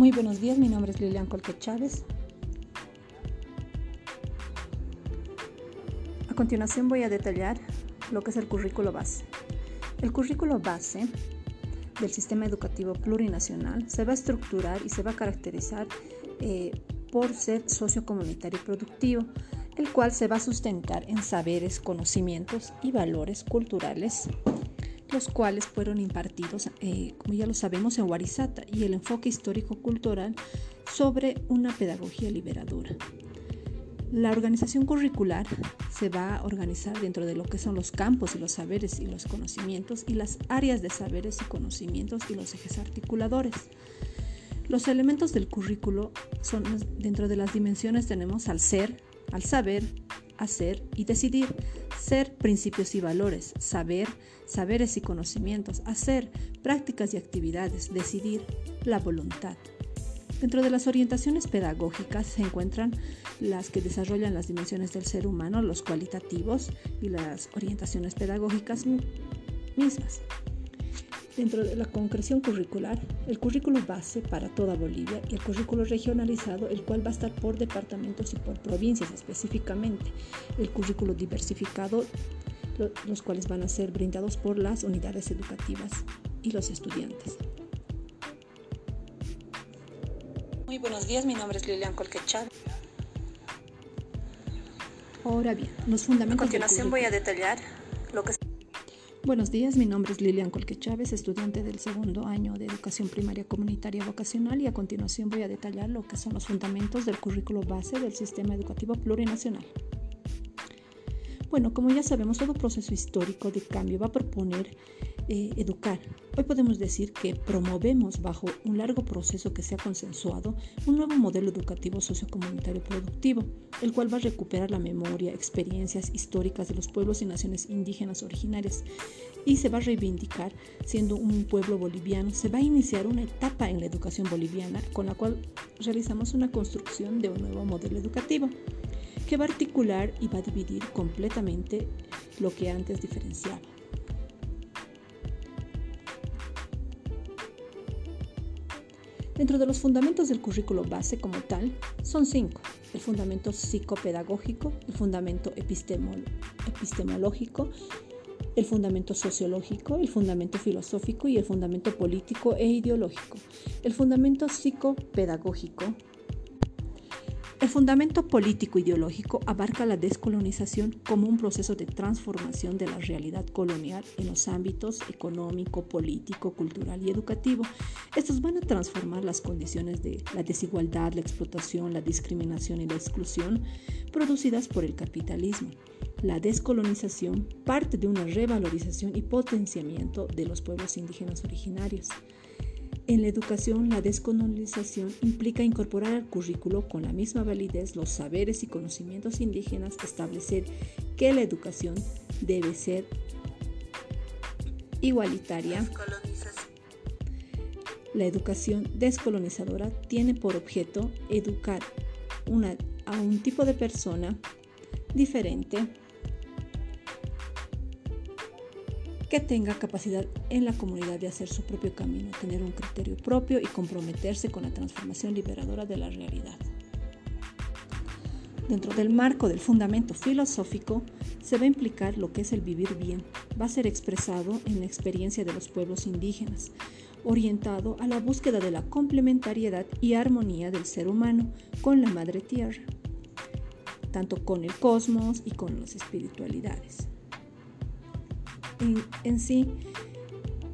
Muy buenos días, mi nombre es Lilian Colque Chávez. A continuación voy a detallar lo que es el currículo base. El currículo base del sistema educativo plurinacional se va a estructurar y se va a caracterizar eh, por ser sociocomunitario y productivo, el cual se va a sustentar en saberes, conocimientos y valores culturales los cuales fueron impartidos, eh, como ya lo sabemos, en Warisata y el enfoque histórico-cultural sobre una pedagogía liberadora. La organización curricular se va a organizar dentro de lo que son los campos y los saberes y los conocimientos y las áreas de saberes y conocimientos y los ejes articuladores. Los elementos del currículo son dentro de las dimensiones tenemos al ser, al saber, hacer y decidir. Ser principios y valores, saber, saberes y conocimientos, hacer prácticas y actividades, decidir, la voluntad. Dentro de las orientaciones pedagógicas se encuentran las que desarrollan las dimensiones del ser humano, los cualitativos y las orientaciones pedagógicas mismas. Dentro de la concreción curricular, el currículo base para toda Bolivia y el currículo regionalizado, el cual va a estar por departamentos y por provincias específicamente. El currículo diversificado, los cuales van a ser brindados por las unidades educativas y los estudiantes. Muy buenos días, mi nombre es Lilian Colquechar. Ahora bien, los fundamentos. A continuación voy a detallar lo que Buenos días, mi nombre es Lilian Colque Chávez, estudiante del segundo año de Educación Primaria Comunitaria Vocacional y a continuación voy a detallar lo que son los fundamentos del currículo base del sistema educativo plurinacional. Bueno, como ya sabemos, todo proceso histórico de cambio va a proponer eh, educar. Hoy podemos decir que promovemos bajo un largo proceso que se ha consensuado un nuevo modelo educativo sociocomunitario productivo, el cual va a recuperar la memoria, experiencias históricas de los pueblos y naciones indígenas originarias y se va a reivindicar siendo un pueblo boliviano. Se va a iniciar una etapa en la educación boliviana con la cual realizamos una construcción de un nuevo modelo educativo que va a articular y va a dividir completamente lo que antes diferenciaba. Dentro de los fundamentos del currículo base como tal, son cinco. El fundamento psicopedagógico, el fundamento epistemológico, el fundamento sociológico, el fundamento filosófico y el fundamento político e ideológico. El fundamento psicopedagógico el fundamento político-ideológico abarca la descolonización como un proceso de transformación de la realidad colonial en los ámbitos económico, político, cultural y educativo. Estos van a transformar las condiciones de la desigualdad, la explotación, la discriminación y la exclusión producidas por el capitalismo. La descolonización parte de una revalorización y potenciamiento de los pueblos indígenas originarios. En la educación, la descolonización implica incorporar al currículo con la misma validez los saberes y conocimientos indígenas, establecer que la educación debe ser igualitaria. La educación descolonizadora tiene por objeto educar a un tipo de persona diferente que tenga capacidad en la comunidad de hacer su propio camino, tener un criterio propio y comprometerse con la transformación liberadora de la realidad. Dentro del marco del fundamento filosófico se va a implicar lo que es el vivir bien. Va a ser expresado en la experiencia de los pueblos indígenas, orientado a la búsqueda de la complementariedad y armonía del ser humano con la madre tierra, tanto con el cosmos y con las espiritualidades en, sí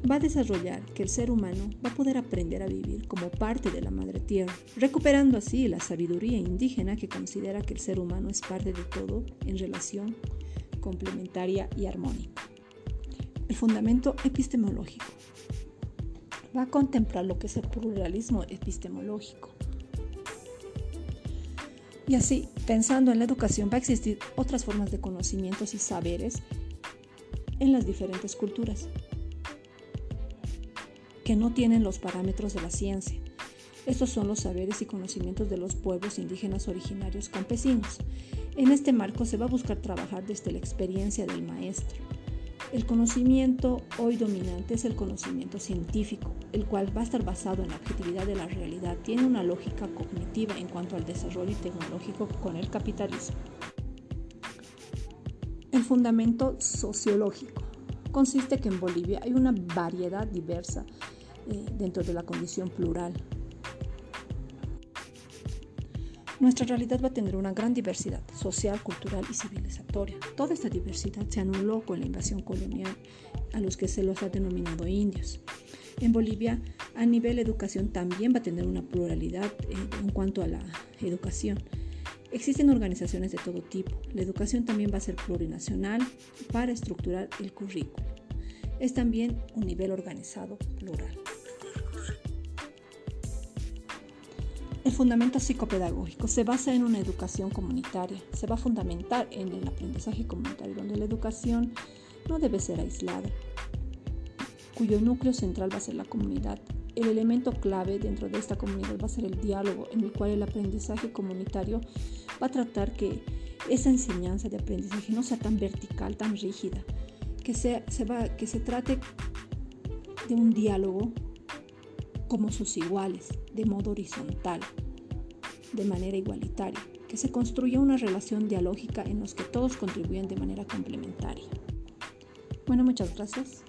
va a desarrollar que el ser humano va a poder aprender a vivir como parte de la madre tierra, recuperando así la sabiduría indígena que considera que el ser humano es parte de todo en relación complementaria y armónica. El fundamento epistemológico va a contemplar lo que es el pluralismo epistemológico. Y así, pensando en la educación, va a existir otras formas de conocimientos y saberes en las diferentes culturas, que no tienen los parámetros de la ciencia. Estos son los saberes y conocimientos de los pueblos indígenas originarios campesinos. En este marco se va a buscar trabajar desde la experiencia del maestro, El conocimiento hoy dominante es el conocimiento científico, el cual va a estar basado en la objetividad de la realidad. Tiene una lógica cognitiva en cuanto al desarrollo tecnológico con el capitalismo. El fundamento sociológico consiste que en Bolivia hay una variedad diversa eh, dentro de la condición plural. Nuestra realidad va a tener una gran diversidad social, cultural y civilizatoria. Toda esta diversidad se anuló con la invasión colonial a los que se los ha denominado indios. En Bolivia, a nivel educación, también va a tener una pluralidad eh, en cuanto a la educación. Existen organizaciones de todo tipo. La educación también va a ser plurinacional para estructurar el currículo. Es también un nivel organizado plural. El fundamento psicopedagógico se basa en una educación comunitaria, se va a fundamentar en el aprendizaje comunitario, donde la educación no debe ser aislada, cuyo núcleo central va a ser la comunidad. El elemento clave dentro de esta comunidad va a ser el diálogo, en el cual el aprendizaje comunitario va a tratar que esa enseñanza de aprendizaje no sea tan vertical, tan rígida, que, se, va, que se trate de un diálogo como sus iguales, de modo horizontal, de manera igualitaria, que se construya una relación dialógica en los que todos contribuyen de manera complementaria. Bueno, muchas gracias.